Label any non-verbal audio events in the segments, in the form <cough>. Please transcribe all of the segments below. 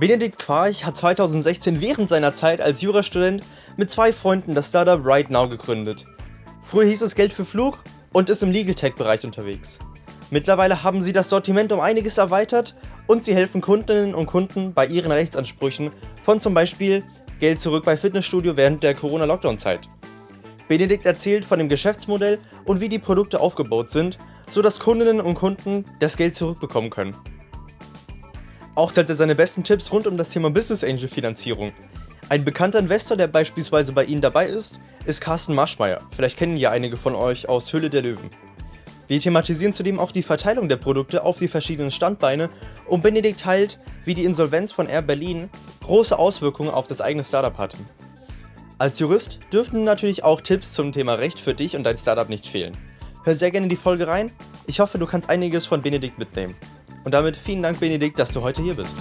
Benedikt Quarch hat 2016 während seiner Zeit als Jurastudent mit zwei Freunden das Startup Right Now gegründet. Früher hieß es Geld für Flug und ist im Legal Tech Bereich unterwegs. Mittlerweile haben sie das Sortiment um einiges erweitert und sie helfen Kundinnen und Kunden bei ihren Rechtsansprüchen von zum Beispiel Geld zurück bei Fitnessstudio während der Corona-Lockdown-Zeit. Benedikt erzählt von dem Geschäftsmodell und wie die Produkte aufgebaut sind, sodass Kundinnen und Kunden das Geld zurückbekommen können. Auch teilt er seine besten Tipps rund um das Thema Business Angel Finanzierung. Ein bekannter Investor, der beispielsweise bei Ihnen dabei ist, ist Carsten Maschmeyer. Vielleicht kennen ja einige von euch aus Hülle der Löwen. Wir thematisieren zudem auch die Verteilung der Produkte auf die verschiedenen Standbeine und Benedikt teilt, wie die Insolvenz von Air Berlin große Auswirkungen auf das eigene Startup hatte. Als Jurist dürften natürlich auch Tipps zum Thema Recht für dich und dein Startup nicht fehlen. Hör sehr gerne die Folge rein. Ich hoffe, du kannst einiges von Benedikt mitnehmen. Und damit vielen Dank, Benedikt, dass du heute hier bist.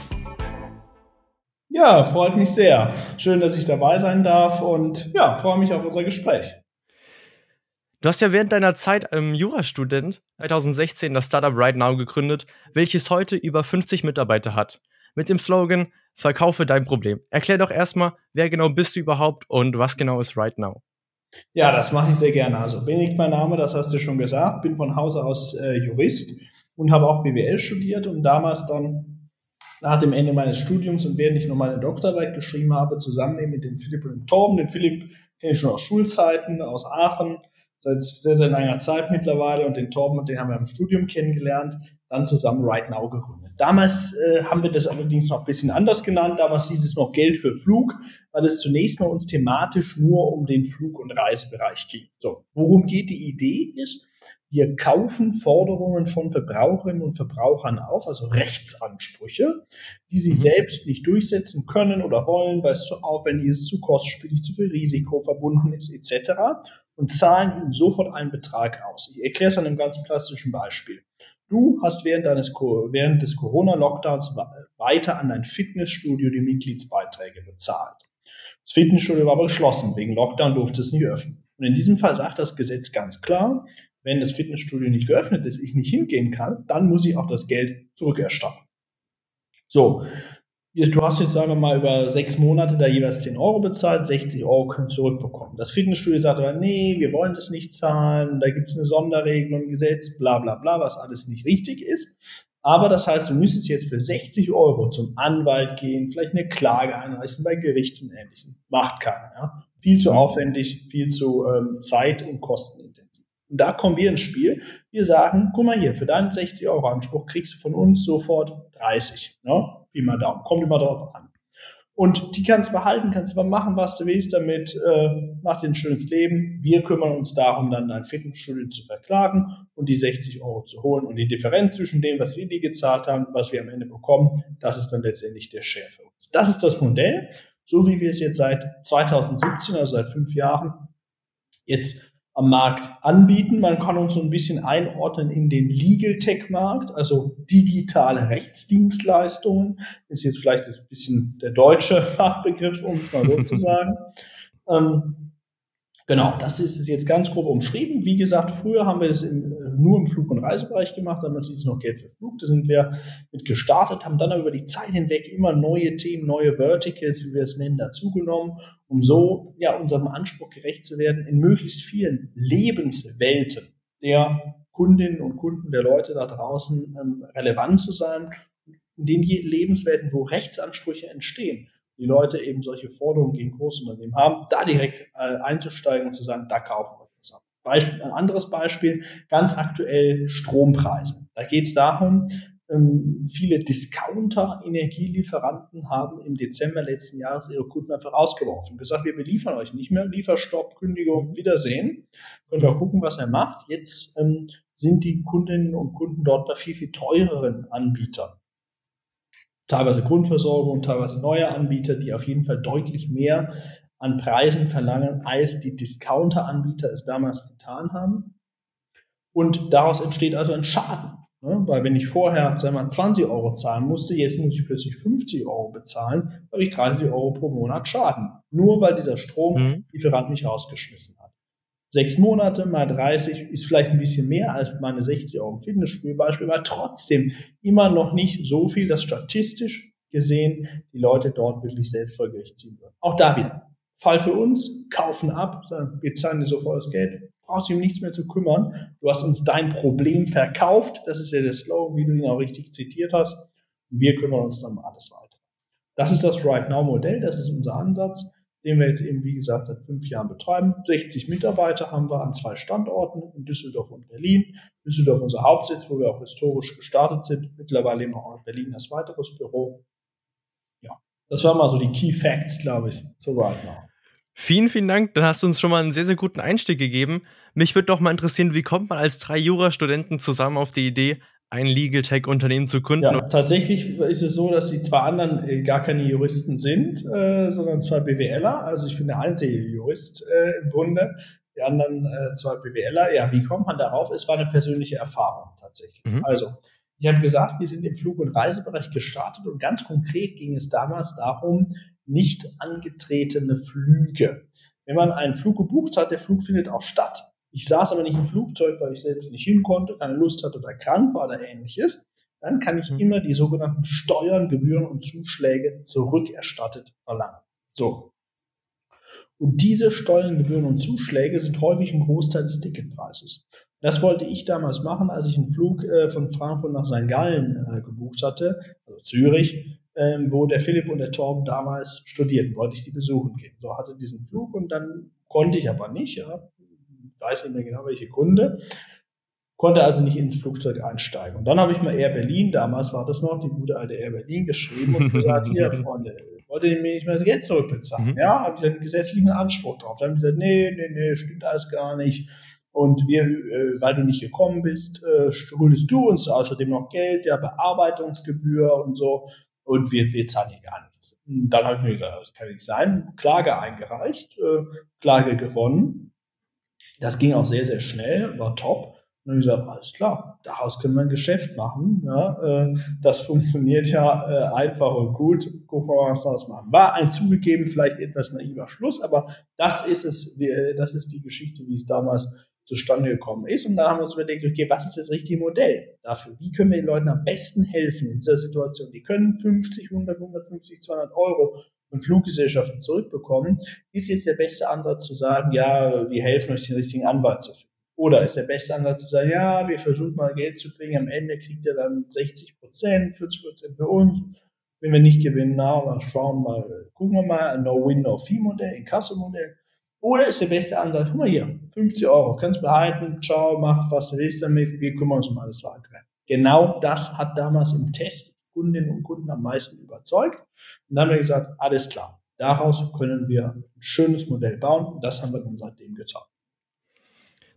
Ja, freut mich sehr. Schön, dass ich dabei sein darf und ja, freue mich auf unser Gespräch. Du hast ja während deiner Zeit im Jurastudent 2016 das Startup Right Now gegründet, welches heute über 50 Mitarbeiter hat. Mit dem Slogan Verkaufe dein Problem. Erklär doch erstmal, wer genau bist du überhaupt und was genau ist Right Now? Ja, das mache ich sehr gerne. Also Benedikt mein Name, das hast du schon gesagt, bin von Hause aus äh, Jurist und habe auch BWL studiert und damals dann nach dem Ende meines Studiums und während ich noch meine Doktorarbeit geschrieben habe, zusammen mit dem Philipp und dem Torben. Den Philipp kenne ich schon aus Schulzeiten, aus Aachen, seit sehr, sehr langer Zeit mittlerweile und den Torben, den haben wir im Studium kennengelernt, dann zusammen Right Now gegründet. Damals äh, haben wir das allerdings noch ein bisschen anders genannt. Damals hieß es noch Geld für Flug, weil es zunächst mal uns thematisch nur um den Flug- und Reisebereich ging. So, worum geht die Idee ist, wir kaufen Forderungen von Verbraucherinnen und Verbrauchern auf, also Rechtsansprüche, die sie mhm. selbst nicht durchsetzen können oder wollen, weil es zu aufwendig ist, zu kostspielig, zu viel Risiko verbunden ist, etc. und zahlen ihnen sofort einen Betrag aus. Ich erkläre es an einem ganz plastischen Beispiel. Du hast während, deines, während des Corona-Lockdowns weiter an dein Fitnessstudio die Mitgliedsbeiträge bezahlt. Das Fitnessstudio war aber geschlossen. Wegen Lockdown durfte es nicht öffnen. Und in diesem Fall sagt das Gesetz ganz klar, wenn das Fitnessstudio nicht geöffnet ist, ich nicht hingehen kann, dann muss ich auch das Geld zurückerstatten. So, du hast jetzt, sagen wir mal, über sechs Monate da jeweils 10 Euro bezahlt, 60 Euro können zurückbekommen. Das Fitnessstudio sagt aber, nee, wir wollen das nicht zahlen, da gibt es eine Sonderregelung im Gesetz, bla bla bla, was alles nicht richtig ist. Aber das heißt, du müsstest jetzt für 60 Euro zum Anwalt gehen, vielleicht eine Klage einreichen bei Gericht und Ähnlichem. Macht keiner. Ja? Viel zu aufwendig, viel zu ähm, zeit- und kostenintensiv. Und da kommen wir ins Spiel. Wir sagen, guck mal hier, für deinen 60 Euro Anspruch kriegst du von uns sofort 30. Ne? Wie mal Daumen. Kommt immer darauf an. Und die kannst du behalten, kannst du aber machen, was du willst damit, äh, mach dir ein schönes Leben. Wir kümmern uns darum, dann dein Fitnessstudio zu verklagen und die 60 Euro zu holen. Und die Differenz zwischen dem, was wir dir gezahlt haben, was wir am Ende bekommen, das ist dann letztendlich der Share für uns. Das ist das Modell, so wie wir es jetzt seit 2017, also seit fünf Jahren, jetzt am Markt anbieten. Man kann uns so ein bisschen einordnen in den Legal Tech Markt, also digitale Rechtsdienstleistungen. Ist jetzt vielleicht ein bisschen der deutsche <laughs> Fachbegriff, um es mal so zu sagen. <laughs> Ähm, Genau, das ist es jetzt ganz grob umschrieben. Wie gesagt, früher haben wir das im, äh, nur im Flug- und Reisebereich gemacht, damals hieß es noch Geld für Flug. Da sind wir mit gestartet, haben dann aber über die Zeit hinweg immer neue Themen, neue Verticals, wie wir es nennen, dazugenommen, um so ja unserem Anspruch gerecht zu werden, in möglichst vielen Lebenswelten der Kundinnen und Kunden, der Leute da draußen ähm, relevant zu sein, in den Lebenswelten, wo Rechtsansprüche entstehen die Leute eben solche Forderungen gegen Großunternehmen haben, da direkt äh, einzusteigen und zu sagen, da kaufen. Beispiel, ein anderes Beispiel, ganz aktuell Strompreise. Da geht es darum, ähm, viele Discounter-Energielieferanten haben im Dezember letzten Jahres ihre Kunden einfach rausgeworfen. Gesagt, wir beliefern euch nicht mehr, Lieferstopp, Kündigung, Wiedersehen. Könnt ihr gucken, was er macht. Jetzt ähm, sind die Kundinnen und Kunden dort bei viel, viel teureren Anbietern teilweise Grundversorgung, teilweise neue Anbieter, die auf jeden Fall deutlich mehr an Preisen verlangen, als die Discounter-Anbieter es damals getan haben. Und daraus entsteht also ein Schaden. Ne? Weil wenn ich vorher, sagen wir mal, 20 Euro zahlen musste, jetzt muss ich plötzlich 50 Euro bezahlen, weil ich 30 Euro pro Monat Schaden. Nur weil dieser Stromlieferant mhm. mich rausgeschmissen hat. Sechs Monate mal 30 ist vielleicht ein bisschen mehr als meine 60 Euro im Fitnessspielbeispiel, aber trotzdem immer noch nicht so viel, dass statistisch gesehen, die Leute dort wirklich selbst vor Gericht ziehen würden. Auch da wieder. Fall für uns, kaufen ab, sagen, wir zahlen dir sofort das Geld, brauchst dich um nichts mehr zu kümmern. Du hast uns dein Problem verkauft. Das ist ja der Slogan, wie du ihn auch richtig zitiert hast. Wir kümmern uns dann um alles weiter. Das ist das Right Now Modell. Das ist unser Ansatz, den wir jetzt eben, wie gesagt, seit fünf Jahren betreiben. 60 Mitarbeiter haben wir an zwei Standorten in Düsseldorf und Berlin. Düsseldorf unser Hauptsitz, wo wir auch historisch gestartet sind. Mittlerweile eben auch in Berlin als weiteres Büro. Ja, das waren mal so die Key Facts, glaube ich, zu Right Now. Vielen, vielen Dank. Dann hast du uns schon mal einen sehr, sehr guten Einstieg gegeben. Mich würde doch mal interessieren, wie kommt man als drei Jurastudenten zusammen auf die Idee, ein Legal Tech Unternehmen zu gründen? Ja, tatsächlich ist es so, dass die zwei anderen äh, gar keine Juristen sind, äh, sondern zwei BWLer. Also ich bin der einzige Jurist äh, im Bunde. Die anderen äh, zwei BWLer. Ja, wie kommt man darauf? Es war eine persönliche Erfahrung tatsächlich. Mhm. Also ich habe gesagt, wir sind im Flug- und Reisebereich gestartet und ganz konkret ging es damals darum, nicht angetretene Flüge. Wenn man einen Flug gebucht hat, der Flug findet auch statt. Ich saß aber nicht im Flugzeug, weil ich selbst nicht hin konnte, keine Lust hatte oder krank war oder ähnliches. Dann kann ich mhm. immer die sogenannten Steuern, Gebühren und Zuschläge zurückerstattet verlangen. So. Und diese Steuern, Gebühren und Zuschläge sind häufig ein Großteil des Ticketpreises. Das wollte ich damals machen, als ich einen Flug äh, von Frankfurt nach St. Gallen äh, gebucht hatte, also Zürich ähm, wo der Philipp und der Torben damals studierten, wollte ich die besuchen gehen. So hatte diesen Flug und dann konnte ich aber nicht, ja, weiß nicht mehr genau welche Kunde, konnte also nicht ins Flugzeug einsteigen. Und dann habe ich mal Air Berlin, damals war das noch die gute alte Air Berlin, geschrieben und gesagt, hier <laughs> Freunde, wollt ihr mir nicht mehr das Geld zurückbezahlen? Mhm. Ja, habe ich einen gesetzlichen Anspruch drauf. Dann haben die gesagt, nee, nee, nee, stimmt alles gar nicht. Und wir, äh, weil du nicht gekommen bist, äh, schuldest du uns außerdem noch Geld, ja, Bearbeitungsgebühr und so und wir, wir zahlen hier gar nichts. Und dann habe ich mir gesagt, das kann nicht sein, Klage eingereicht, äh, Klage gewonnen. Das ging auch sehr, sehr schnell, war top. Und dann habe ich gesagt, alles klar, daraus können wir ein Geschäft machen. Ja, äh, das funktioniert ja äh, einfach und gut. Gucken wir mal, was daraus machen. War ein zugegeben, vielleicht etwas naiver Schluss, aber das ist es, wir, das ist die Geschichte, wie es damals zustande gekommen ist. Und dann haben wir uns überlegt, okay, was ist das richtige Modell dafür? Wie können wir den Leuten am besten helfen in dieser Situation? Die können 50, 100, 150, 200 Euro von Fluggesellschaften zurückbekommen. Ist jetzt der beste Ansatz zu sagen, ja, wir helfen euch den richtigen Anwalt zu finden? Oder ist der beste Ansatz zu sagen, ja, wir versuchen mal Geld zu kriegen, am Ende kriegt ihr dann 60 Prozent, 40 Prozent für uns. Wenn wir nicht gewinnen, na, dann schauen mal, gucken wir mal, ein No-Win, No-Fee-Modell, ein Kasse-Modell. Oder ist der beste Ansatz, guck mal hier, 50 Euro, kannst behalten, ciao, mach was du willst damit, wir kümmern uns um alles weitere. Genau das hat damals im Test Kundinnen und Kunden am meisten überzeugt. Und dann haben wir gesagt, alles klar, daraus können wir ein schönes Modell bauen. Und das haben wir dann seitdem getan.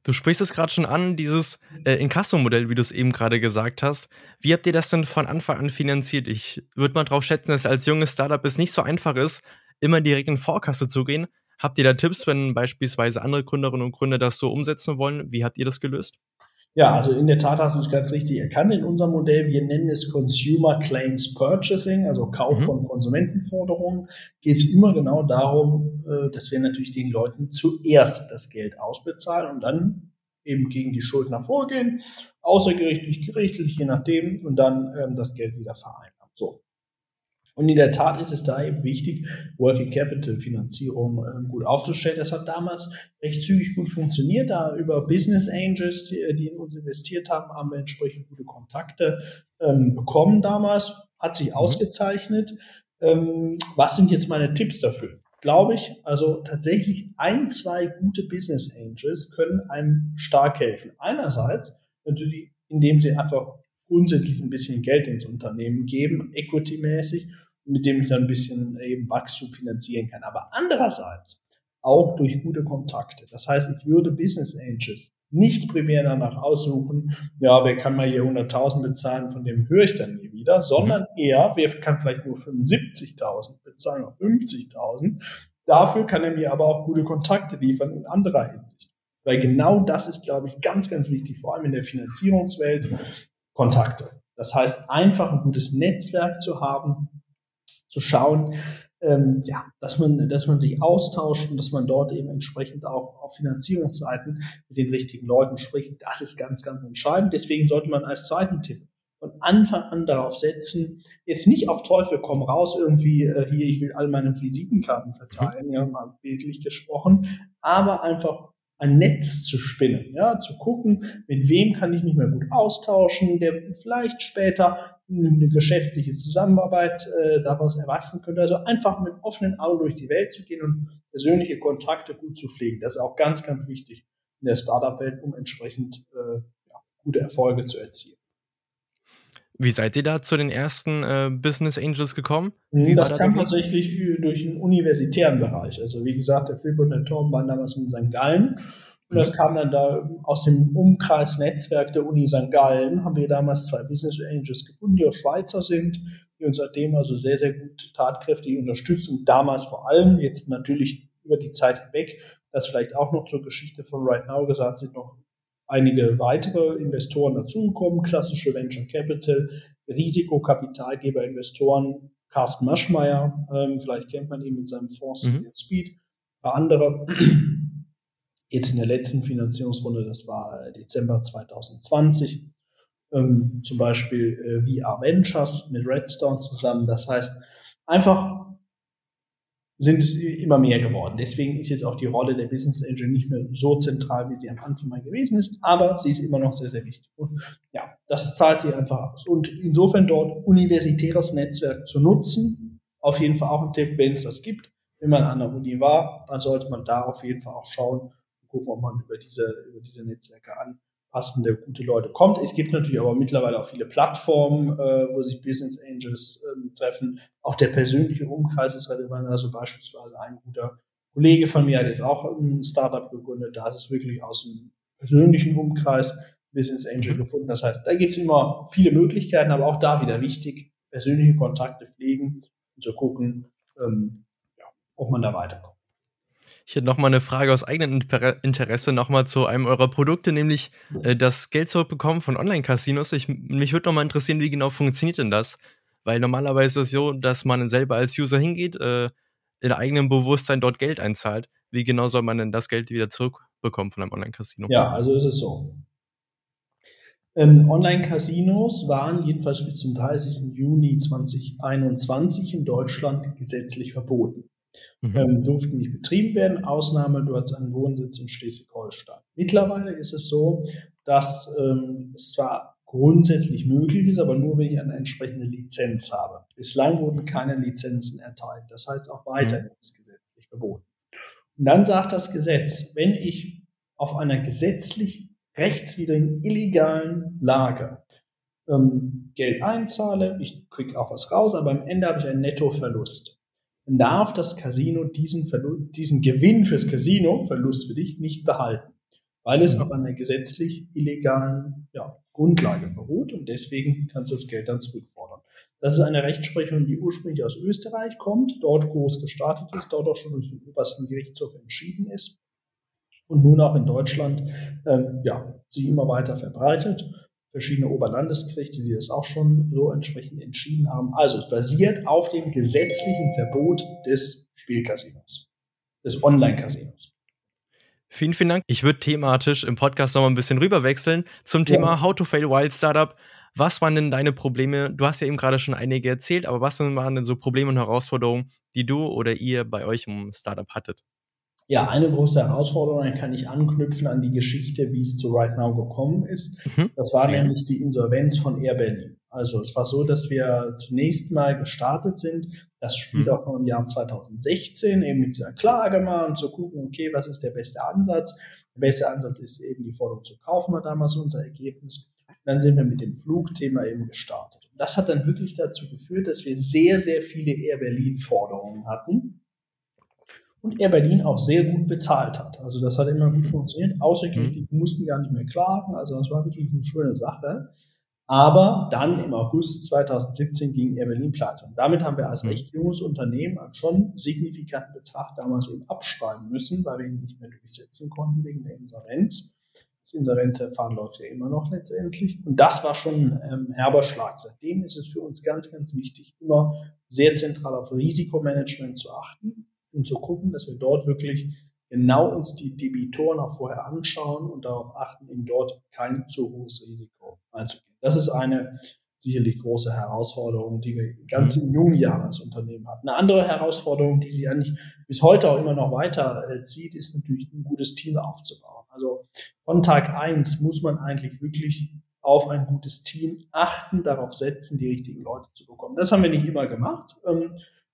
Du sprichst es gerade schon an, dieses äh, Inkasso-Modell, wie du es eben gerade gesagt hast. Wie habt ihr das denn von Anfang an finanziert? Ich würde mal drauf schätzen, dass als junges Startup es nicht so einfach ist, immer direkt in Vorkasse zu gehen, Habt ihr da Tipps, wenn beispielsweise andere Gründerinnen und Gründer das so umsetzen wollen? Wie habt ihr das gelöst? Ja, also in der Tat hast du es ganz richtig erkannt in unserem Modell. Wir nennen es Consumer Claims Purchasing, also Kauf mhm. von Konsumentenforderungen. Geht es immer genau darum, äh, dass wir natürlich den Leuten zuerst das Geld ausbezahlen und dann eben gegen die Schuldner vorgehen, außergerichtlich, gerichtlich, je nachdem, und dann ähm, das Geld wieder vereinnahmen. So. Und in der Tat ist es da eben wichtig, Working Capital Finanzierung äh, gut aufzustellen. Das hat damals recht zügig gut funktioniert. Da über Business Angels, die, die in uns investiert haben, haben wir entsprechend gute Kontakte ähm, bekommen damals. Hat sich mhm. ausgezeichnet. Ähm, was sind jetzt meine Tipps dafür? Glaube ich, also tatsächlich ein, zwei gute Business Angels können einem stark helfen. Einerseits natürlich, indem sie einfach grundsätzlich ein bisschen Geld ins Unternehmen geben, equity-mäßig, mit dem ich dann ein bisschen eben Wachstum finanzieren kann. Aber andererseits auch durch gute Kontakte. Das heißt, ich würde Business Angels nicht primär danach aussuchen, ja, wer kann mal hier 100.000 bezahlen, von dem höre ich dann nie wieder, sondern mhm. eher, wer kann vielleicht nur 75.000 bezahlen oder 50.000. Dafür kann er mir aber auch gute Kontakte liefern in anderer Hinsicht. Weil genau das ist, glaube ich, ganz, ganz wichtig, vor allem in der Finanzierungswelt, Kontakte. Das heißt, einfach ein gutes Netzwerk zu haben, zu schauen, ähm, ja, dass man, dass man sich austauscht und dass man dort eben entsprechend auch auf Finanzierungsseiten mit den richtigen Leuten spricht. Das ist ganz, ganz entscheidend. Deswegen sollte man als zweiten Tipp von Anfang an darauf setzen, jetzt nicht auf Teufel komm raus irgendwie äh, hier, ich will all meine Visitenkarten verteilen, ja, mal bildlich gesprochen, aber einfach ein Netz zu spinnen, ja, zu gucken, mit wem kann ich mich mehr gut austauschen, der vielleicht später eine geschäftliche Zusammenarbeit äh, daraus erwachsen könnte. Also einfach mit offenen Augen durch die Welt zu gehen und persönliche Kontakte gut zu pflegen. Das ist auch ganz, ganz wichtig in der Startup-Welt, um entsprechend äh, ja, gute Erfolge zu erzielen. Wie seid ihr da zu den ersten äh, Business Angels gekommen? Wie das kam tatsächlich durch den universitären Bereich. Also wie gesagt, der Philipp und der Tom waren damals in St. Gallen. Und das mhm. kam dann da aus dem Umkreisnetzwerk der Uni St. Gallen, haben wir damals zwei Business Angels gefunden, die auch Schweizer sind, die uns seitdem also sehr, sehr gut tatkräftig unterstützen. Damals vor allem, jetzt natürlich über die Zeit hinweg, das vielleicht auch noch zur Geschichte von Right Now gesagt, sind noch einige weitere Investoren dazugekommen, klassische Venture Capital, Risikokapitalgeber, Investoren, Carsten Maschmeyer, ähm, vielleicht kennt man ihn mit seinem Fonds mhm. Speed, ein paar andere. Jetzt in der letzten Finanzierungsrunde, das war Dezember 2020, ähm, zum Beispiel äh, VR Ventures mit Redstone zusammen. Das heißt, einfach sind es immer mehr geworden. Deswegen ist jetzt auch die Rolle der Business Angel nicht mehr so zentral, wie sie am Anfang mal gewesen ist, aber sie ist immer noch sehr, sehr wichtig. Und ja, das zahlt sich einfach aus. Und insofern dort universitäres Netzwerk zu nutzen, auf jeden Fall auch ein Tipp, wenn es das gibt. Wenn man an der Uni war, dann sollte man da auf jeden Fall auch schauen und gucken, ob man über diese, über diese Netzwerke an passende, gute Leute kommt. Es gibt natürlich aber mittlerweile auch viele Plattformen, äh, wo sich Business Angels äh, treffen. Auch der persönliche Umkreis ist relevant. Also beispielsweise ein guter Kollege von mir hat jetzt auch ein Startup gegründet. Da ist es wirklich aus dem persönlichen Umkreis Business Angel gefunden. Das heißt, da gibt es immer viele Möglichkeiten, aber auch da wieder wichtig, persönliche Kontakte pflegen und zu gucken, ähm, ja, ob man da weiterkommt. Ich hätte nochmal eine Frage aus eigenem Interesse nochmal zu einem eurer Produkte, nämlich äh, das Geld zurückbekommen von Online-Casinos. Mich würde nochmal interessieren, wie genau funktioniert denn das? Weil normalerweise ist es so, dass man selber als User hingeht, äh, in eigenem Bewusstsein dort Geld einzahlt. Wie genau soll man denn das Geld wieder zurückbekommen von einem Online-Casino? Ja, also ist es so. Ähm, Online-Casinos waren jedenfalls bis zum 30. Juni 2021 in Deutschland gesetzlich verboten mhm. ähm, durften nicht betrieben werden. Ausnahme, du hast einen Wohnsitz in Schleswig-Holstein. Mittlerweile ist es so, dass ähm, es zwar grundsätzlich möglich ist, aber nur wenn ich eine entsprechende Lizenz habe. Bislang wurden keine Lizenzen erteilt. Das heißt auch weiterhin mhm. ist gesetzlich verboten. Und dann sagt das Gesetz, wenn ich auf einer gesetzlich rechtswidrigen, illegalen Lage ähm, Geld einzahle, ich kriege auch was raus, aber am Ende habe ich einen Nettoverlust darf das Casino diesen, Verlust, diesen Gewinn fürs Casino, Verlust für dich, nicht behalten, weil es mhm. auf einer gesetzlich illegalen ja, Grundlage beruht und deswegen kannst du das Geld dann zurückfordern. Das ist eine Rechtsprechung, die ursprünglich aus Österreich kommt, dort groß gestartet ist, dort auch schon durch den obersten Gerichtshof entschieden ist und nun auch in Deutschland ähm, ja, sich immer weiter verbreitet verschiedene Oberlandesgerichte, die das auch schon so entsprechend entschieden haben. Also es basiert auf dem gesetzlichen Verbot des Spielcasinos, des Online-Casinos. Vielen, vielen Dank. Ich würde thematisch im Podcast noch mal ein bisschen rüberwechseln zum Thema ja. How to Fail Wild Startup. Was waren denn deine Probleme? Du hast ja eben gerade schon einige erzählt, aber was waren denn so Probleme und Herausforderungen, die du oder ihr bei euch im Startup hattet? Ja, eine große Herausforderung, dann kann ich anknüpfen an die Geschichte, wie es zu Right Now gekommen ist. Mhm. Das war ja. nämlich die Insolvenz von Air Berlin. Also es war so, dass wir zunächst mal gestartet sind. Das spielt mhm. auch noch im Jahr 2016 eben mit dieser Klage mal und zu gucken, okay, was ist der beste Ansatz? Der beste Ansatz ist eben die Forderung zu kaufen, war damals unser Ergebnis. Und dann sind wir mit dem Flugthema eben gestartet. Und das hat dann wirklich dazu geführt, dass wir sehr, sehr viele Air Berlin Forderungen hatten und Air Berlin auch sehr gut bezahlt hat. Also das hat immer gut funktioniert. Außergerichtlich mhm. mussten gar nicht mehr klagen. Also das war wirklich eine schöne Sache. Aber dann im August 2017 ging Air Berlin pleite. Und damit haben wir als mhm. recht junges Unternehmen einen schon signifikanten Betrag damals eben abschreiben müssen, weil wir ihn nicht mehr durchsetzen konnten wegen der Insolvenz. Das Insolvenzverfahren läuft ja immer noch letztendlich. Und das war schon ein ähm, herber Schlag. Seitdem ist es für uns ganz, ganz wichtig, immer sehr zentral auf Risikomanagement zu achten und zu gucken, dass wir dort wirklich genau uns die Debitoren auch vorher anschauen und darauf achten, eben dort kein zu hohes Risiko einzugehen. Das ist eine sicherlich große Herausforderungen, die wir ganz in jungen Jahren als Unternehmen hatten. Eine andere Herausforderung, die sich eigentlich bis heute auch immer noch weiter äh, zieht, ist natürlich ein gutes Team aufzubauen. Also von Tag eins muss man eigentlich wirklich auf ein gutes Team achten, darauf setzen, die richtigen Leute zu bekommen. Das haben wir nicht immer gemacht.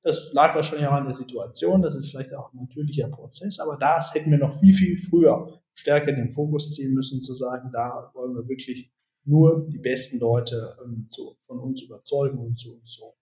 Das lag wahrscheinlich auch an der Situation. Das ist vielleicht auch ein natürlicher Prozess, aber das hätten wir noch viel, viel früher stärker in den Fokus ziehen müssen, zu sagen, da wollen wir wirklich nur die besten Leute ähm, zu, von uns überzeugen und zu uns so.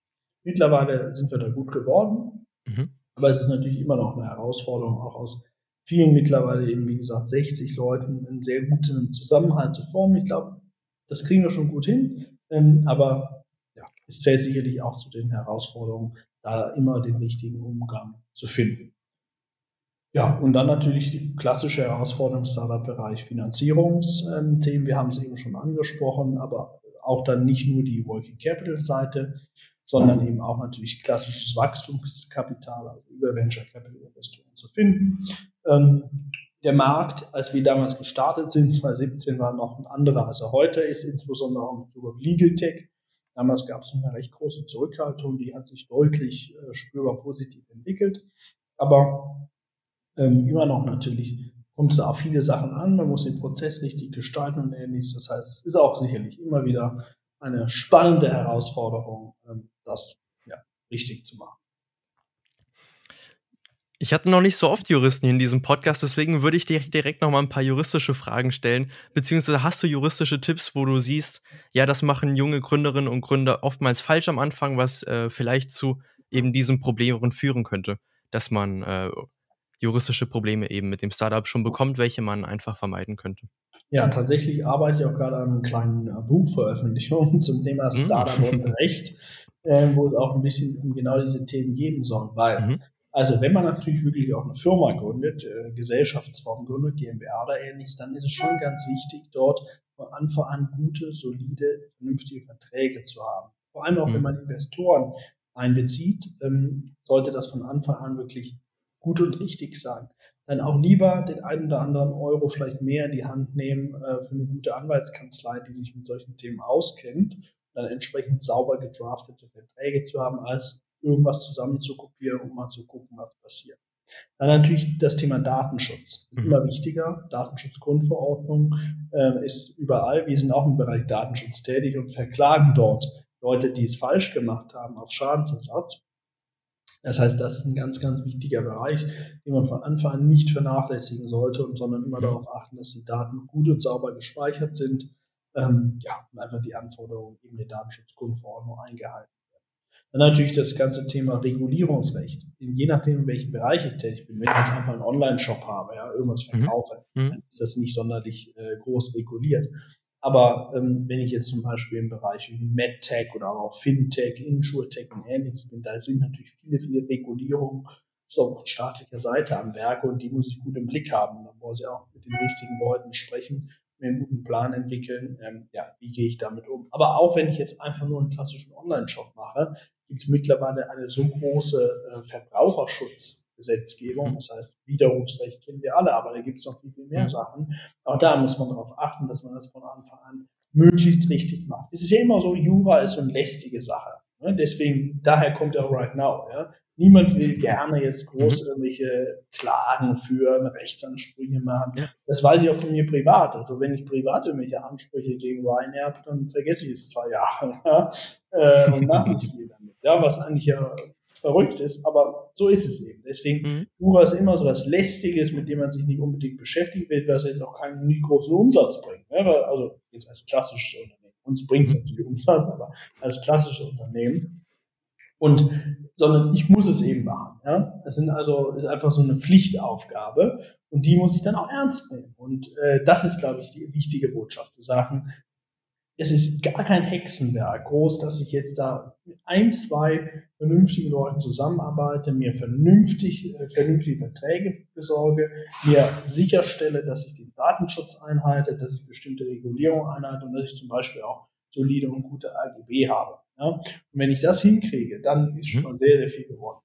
Mittlerweile sind wir da gut geworden, mhm. aber es ist natürlich immer noch eine Herausforderung, auch aus vielen mittlerweile eben, wie gesagt, 60 Leuten einen sehr guten Zusammenhalt zu formen. Ich glaube, das kriegen wir schon gut hin, ähm, aber ja, es zählt sicherlich auch zu den Herausforderungen, da immer den richtigen Umgang zu finden. Ja, und dann natürlich die klassische Herausforderung im Startup-Bereich Finanzierungsthemen. Wir haben es eben schon angesprochen, aber auch dann nicht nur die Working Capital-Seite, sondern eben auch natürlich klassisches Wachstumskapital, also über Venture Capital Investoren zu finden. Ähm, der Markt, als wir damals gestartet sind, 2017, war noch ein anderer, als er heute ist, insbesondere auch auf Legal Tech. Damals gab es eine recht große Zurückhaltung, die hat sich deutlich äh, spürbar positiv entwickelt. Aber ähm, immer noch natürlich kommt es auf viele Sachen an. Man muss den Prozess richtig gestalten und ähnliches. Das heißt, es ist auch sicherlich immer wieder eine spannende Herausforderung, ähm, das ja, richtig zu machen. Ich hatte noch nicht so oft Juristen in diesem Podcast, deswegen würde ich dir direkt noch mal ein paar juristische Fragen stellen. Beziehungsweise hast du juristische Tipps, wo du siehst, ja, das machen junge Gründerinnen und Gründer oftmals falsch am Anfang, was äh, vielleicht zu eben diesem Problem führen könnte, dass man äh, juristische Probleme eben mit dem Startup schon bekommt, welche man einfach vermeiden könnte. Ja, tatsächlich arbeite ich auch gerade an einer kleinen äh, Buchveröffentlichung <laughs> zum Thema mhm. Startup und Recht, äh, wo es auch ein bisschen um genau diese Themen geben soll. Weil, mhm. Also wenn man natürlich wirklich auch eine Firma gründet, äh, Gesellschaftsform gründet, GmbH oder ähnliches, dann ist es schon ganz wichtig, dort von Anfang an gute, solide, vernünftige Verträge zu haben. Vor allem auch, mhm. wenn man Investoren einbezieht, ähm, sollte das von Anfang an wirklich gut und richtig sein. Dann auch lieber den einen oder anderen Euro vielleicht mehr in die Hand nehmen äh, für eine gute Anwaltskanzlei, die sich mit solchen Themen auskennt, dann entsprechend sauber gedraftete Verträge zu haben, als irgendwas zusammen zu kopieren, um mal zu gucken, was passiert. Dann natürlich das Thema Datenschutz. Mhm. Immer wichtiger. Datenschutzgrundverordnung äh, ist überall. Wir sind auch im Bereich Datenschutz tätig und verklagen dort Leute, die es falsch gemacht haben, auf Schadensersatz. Das heißt, das ist ein ganz, ganz wichtiger Bereich, den man von Anfang an nicht vernachlässigen sollte, sondern immer darauf achten, dass die Daten gut und sauber gespeichert sind. Ähm, ja, und einfach die Anforderungen eben der Datenschutzgrundverordnung eingehalten. Dann natürlich das ganze Thema Regulierungsrecht. Je nachdem, in welchem Bereich ich tätig bin, wenn ich jetzt einfach einen Online-Shop habe, ja, irgendwas mhm. verkaufe, mhm. dann ist das nicht sonderlich äh, groß reguliert. Aber ähm, wenn ich jetzt zum Beispiel im Bereich wie MedTech oder auch FinTech, InsurTech und ähnliches bin, da sind natürlich viele, viele Regulierungen so von staatlicher Seite am Werke und die muss ich gut im Blick haben. Da muss ich auch mit den richtigen Leuten sprechen, mir einen guten Plan entwickeln, ähm, ja, wie gehe ich damit um. Aber auch wenn ich jetzt einfach nur einen klassischen Online-Shop mache, gibt es mittlerweile eine so große äh, Verbraucherschutz Gesetzgebung. Das heißt, Widerrufsrecht kennen wir alle, aber da gibt es noch viel, viel mehr. Sachen. Auch da muss man darauf achten, dass man das von Anfang an möglichst richtig macht. Es ist ja immer so, Jura ist so eine lästige Sache. Ne? Deswegen, daher kommt ja Right Now. Ja? Niemand will gerne jetzt groß mhm. irgendwelche Klagen führen, Rechtsansprüche machen. Ja. Das weiß ich auch von mir privat. Also wenn ich privat irgendwelche Ansprüche gegen Ryanair habe, dann vergesse ich es zwei Jahre <laughs> ja? äh, und mache nicht viel damit. Ja, was eigentlich ja verrückt ist, aber so ist es eben. Deswegen, mhm. Jura ist immer so was Lästiges, mit dem man sich nicht unbedingt beschäftigen will, was jetzt auch keinen nie großen Umsatz bringt. Ne? Also jetzt als klassisches Unternehmen. Uns bringt es mhm. natürlich Umsatz, aber als klassisches Unternehmen. Und, sondern ich muss es eben machen. Ja? Es sind also, ist einfach so eine Pflichtaufgabe und die muss ich dann auch ernst nehmen. Und äh, das ist, glaube ich, die wichtige Botschaft. zu sagen, es ist gar kein Hexenwerk groß, dass ich jetzt da mit ein, zwei vernünftigen Leuten zusammenarbeite, mir vernünftig, äh, vernünftige Verträge besorge, mir sicherstelle, dass ich den Datenschutz einhalte, dass ich bestimmte Regulierungen einhalte und dass ich zum Beispiel auch solide und gute AGB habe. Ja? Und wenn ich das hinkriege, dann ist schon mhm. mal sehr, sehr viel geworden.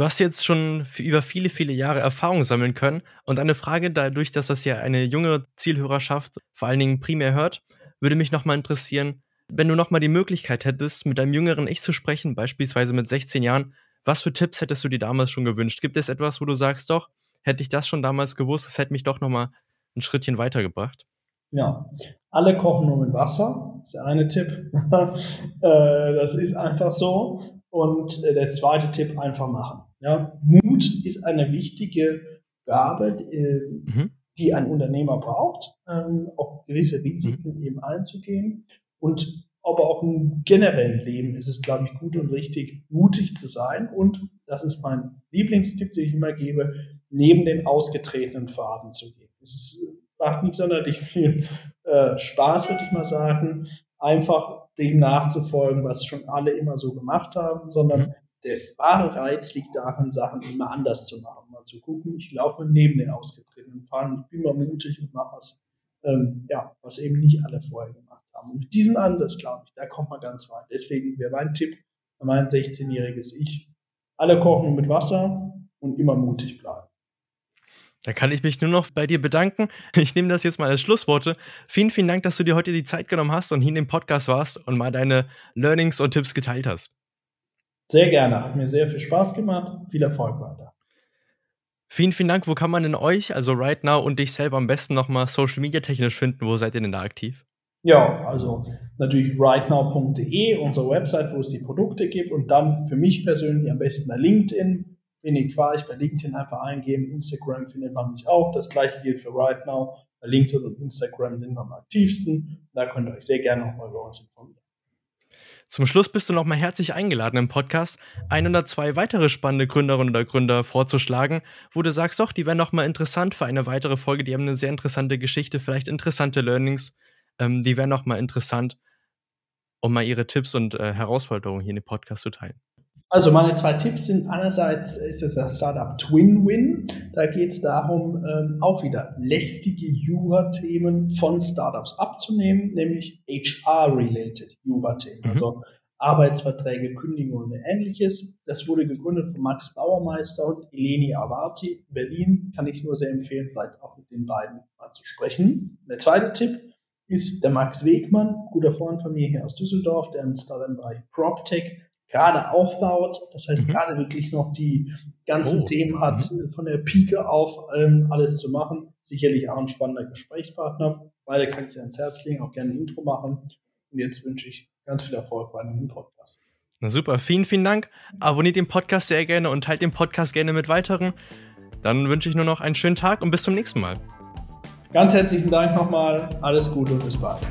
Du hast jetzt schon über viele, viele Jahre Erfahrung sammeln können. Und eine Frage dadurch, dass das ja eine junge Zielhörerschaft vor allen Dingen primär hört. würde mich nochmal interessieren, wenn du nochmal die Möglichkeit hättest, mit deinem jüngeren Ich zu sprechen, beispielsweise mit 16 Jahren, was für Tipps hättest du dir damals schon gewünscht? Gibt es etwas, wo du sagst, doch, hätte ich das schon damals gewusst, es hätte mich doch nochmal ein Schrittchen weitergebracht? Ja, alle kochen nur mit Wasser, das ist der eine Tipp. <laughs> Äh, das ist einfach so. Und äh, der zweite Tipp, einfach machen. Ja, Mut ist eine wichtige Gabe, äh, mhm. die ein Unternehmer braucht, ähm, auch gewisse Risiken mhm. eben einzugehen. Und aber auch im generellen Leben ist es, glaube ich, gut und richtig, mutig zu sein. Und das ist mein Lieblingstipp, den ich immer gebe, neben den ausgetretenen Faden zu gehen. Es macht nicht sonderlich viel äh, Spaß, würde ich mal sagen, einfach dem nachzufolgen, was schon alle immer so gemacht haben, sondern mhm. Der wahre Reiz liegt darin, Sachen immer anders zu machen. Mal zu gucken, ich laufe neben den ausgetretenen Faden, ich bin mal mutig und mache was, ähm, ja, was eben nicht alle vorher gemacht haben. Und mit diesem Ansatz, glaube ich, da kommt man ganz weit. Deswegen wäre mein Tipp an mein 16-jähriges Ich, alle kochen mit Wasser und immer mutig bleiben. Da kann ich mich nur noch bei dir bedanken. Ich nehme das jetzt mal als Schlussworte. Vielen, vielen Dank, dass du dir heute die Zeit genommen hast und hier in dem Podcast warst und mal deine Learnings und Tipps geteilt hast. Sehr gerne. Hat mir sehr viel Spaß gemacht. Viel Erfolg weiter. Vielen, vielen Dank. Wo kann man denn euch, also Right Now und dich selber am besten nochmal Social Media technisch finden? Wo seid ihr denn da aktiv? Ja, also natürlich rightnow.de, unsere Website, wo es die Produkte gibt und dann für mich persönlich am besten bei LinkedIn wenig Quark bei LinkedIn einfach eingeben. Instagram findet man mich auch. Das gleiche gilt für Right Now. Bei LinkedIn und Instagram sind wir am aktivsten. Da könnt ihr euch sehr gerne nochmal über uns informieren. Zum Schluss bist du nochmal herzlich eingeladen im Podcast, ein oder zwei weitere spannende Gründerinnen oder Gründer vorzuschlagen, wo du sagst, doch, die wären nochmal interessant für eine weitere Folge, die haben eine sehr interessante Geschichte, vielleicht interessante Learnings, ähm, die wären nochmal interessant, um mal ihre Tipps und äh, Herausforderungen hier in dem Podcast zu teilen. Also meine zwei Tipps sind einerseits ist es das Startup TwinWin. Da geht es darum, ähm, auch wieder lästige Jura-Themen von Startups abzunehmen, nämlich HR-related Jura-Themen, mhm. also Arbeitsverträge, Kündigungen und ähnliches. Das wurde gegründet von Max Bauermeister und Eleni Avati in Berlin. Kann ich nur sehr empfehlen, vielleicht auch mit den beiden mal zu sprechen. Der zweite Tipp ist der Max Wegmann, guter Freund von mir hier aus Düsseldorf, der im Bereich PropTech gerade aufbaut. Das heißt, mhm. gerade wirklich noch die ganzen oh. Themen hat, mhm. von der Pike auf ähm, alles zu machen. Sicherlich auch ein spannender Gesprächspartner. Beide kann ich dir ans Herz legen, auch gerne ein Intro machen. Und jetzt wünsche ich ganz viel Erfolg bei dem Podcast. Na super, vielen, vielen Dank. Abonniert den Podcast sehr gerne und teilt den Podcast gerne mit weiteren. Dann wünsche ich nur noch einen schönen Tag und bis zum nächsten Mal. Ganz herzlichen Dank nochmal. Alles Gute und bis bald.